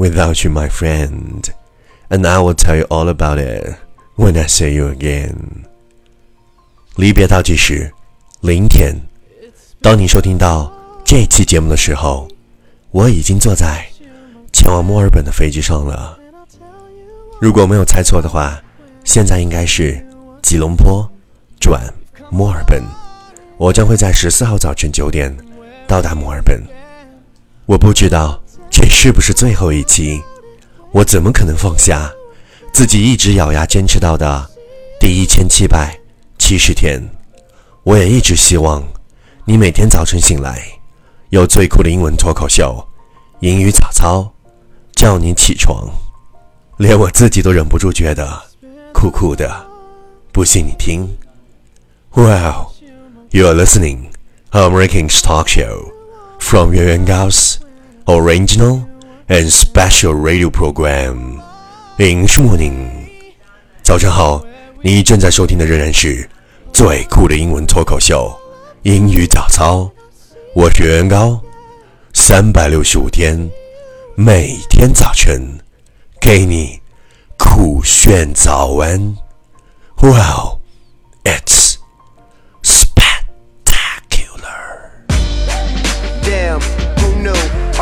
without you, my friend, and I will tell you all about it when I see you again. 离别倒计时，零天。当你收听到这期节目的时候，我已经坐在前往墨尔本的飞机上了。如果没有猜错的话，现在应该是吉隆坡转墨尔本。我将会在十四号早晨九点到达墨尔本。我不知道这是不是最后一期，我怎么可能放下自己一直咬牙坚持到的第一千七百七十天？我也一直希望你每天早晨醒来有最酷的英文脱口秀、英语早操叫你起床，连我自己都忍不住觉得酷酷的。不信你听，Wow。You are listening American's talk show from Yuan Gao's original and special radio program. English morning，早上好，你正在收听的仍然是最酷的英文脱口秀——英语早操。我是袁高，三百六十五天，每天早晨给你酷炫早安。Wow, it's Damn, who knew?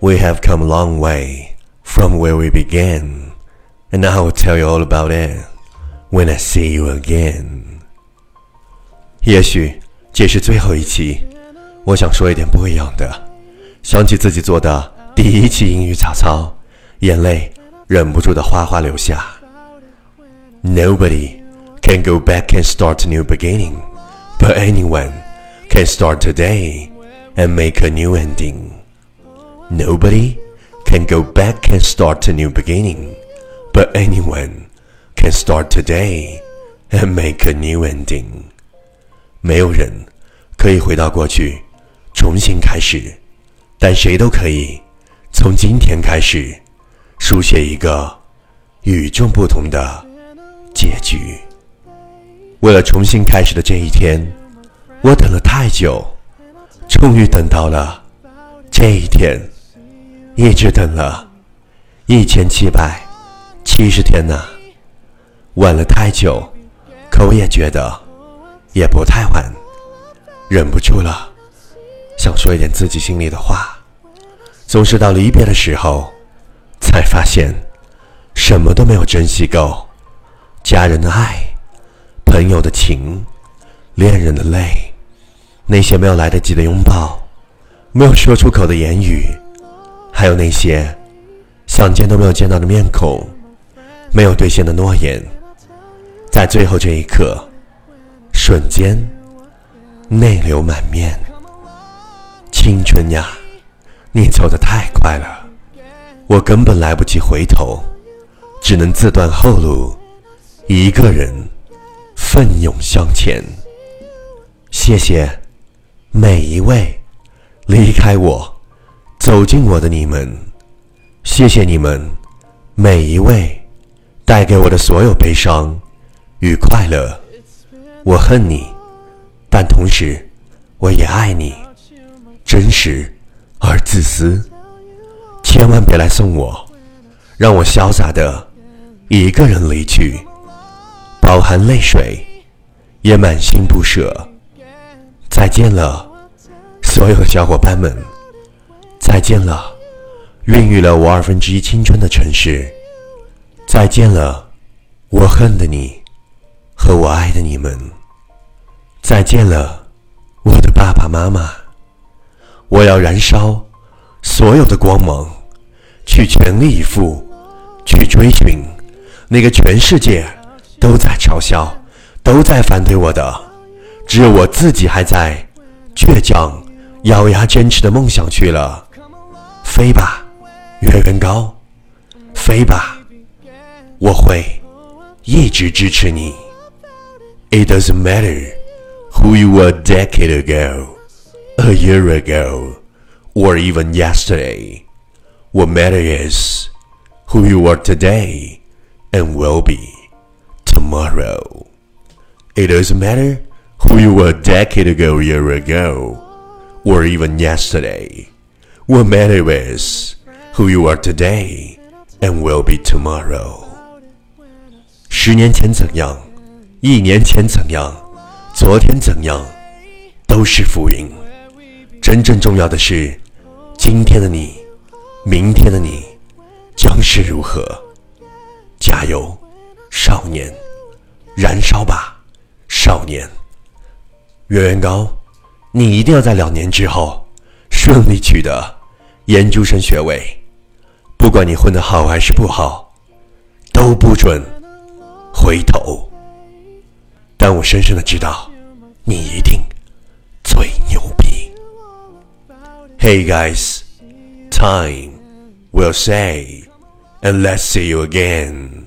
We have come a long way from where we began, and I will tell you all about it when I see you again. 也许这是最后一期，我想说一点不一样的。想起自己做的第一期英语早操，眼泪忍不住的哗哗流下。Nobody can go back and start a new beginning, but anyone can start today and make a new ending. Nobody can go back and start a new beginning, but anyone can start today and make a new ending. 没有人可以回到过去重新开始，但谁都可以从今天开始书写一个与众不同的结局。为了重新开始的这一天， 我等了太久，终于等到了这一天。一直等了一千七百七十天呢，晚了太久，可我也觉得也不太晚，忍不住了，想说一点自己心里的话。总是到离别的时候，才发现什么都没有珍惜够，家人的爱，朋友的情，恋人的泪，那些没有来得及的拥抱，没有说出口的言语。还有那些想见都没有见到的面孔，没有兑现的诺言，在最后这一刻，瞬间泪流满面。青春呀，你走得太快了，我根本来不及回头，只能自断后路，一个人奋勇向前。谢谢每一位离开我。走进我的你们，谢谢你们每一位带给我的所有悲伤与快乐。我恨你，但同时我也爱你，真实而自私。千万别来送我，让我潇洒的一个人离去，饱含泪水，也满心不舍。再见了，所有的小伙伴们！再见了，孕育了我二分之一青春的城市！再见了，我恨的你和我爱的你们！再见了，我的爸爸妈妈！我要燃烧所有的光芒。去全力以赴，去追寻那个全世界都在嘲笑、都在反对我的，只有我自己还在倔强、咬牙坚持的梦想去了。飞吧，月圆高，飞吧，我会一直支持你。It doesn't matter who you were a decade ago, a year ago, or even yesterday. What matters is who you are today and will be tomorrow. It doesn't matter who you were a decade ago, year ago, or even yesterday. What matters is who you are today and will be tomorrow. 十年前怎样，一年前怎样，昨天怎样，都是浮云。真正重要的是，今天的你。明天的你将是如何？加油，少年！燃烧吧，少年！月圆高，你一定要在两年之后顺利取得研究生学位。不管你混得好还是不好，都不准回头。但我深深的知道，你一定最牛逼。Hey guys, time. will say, and let's see you again.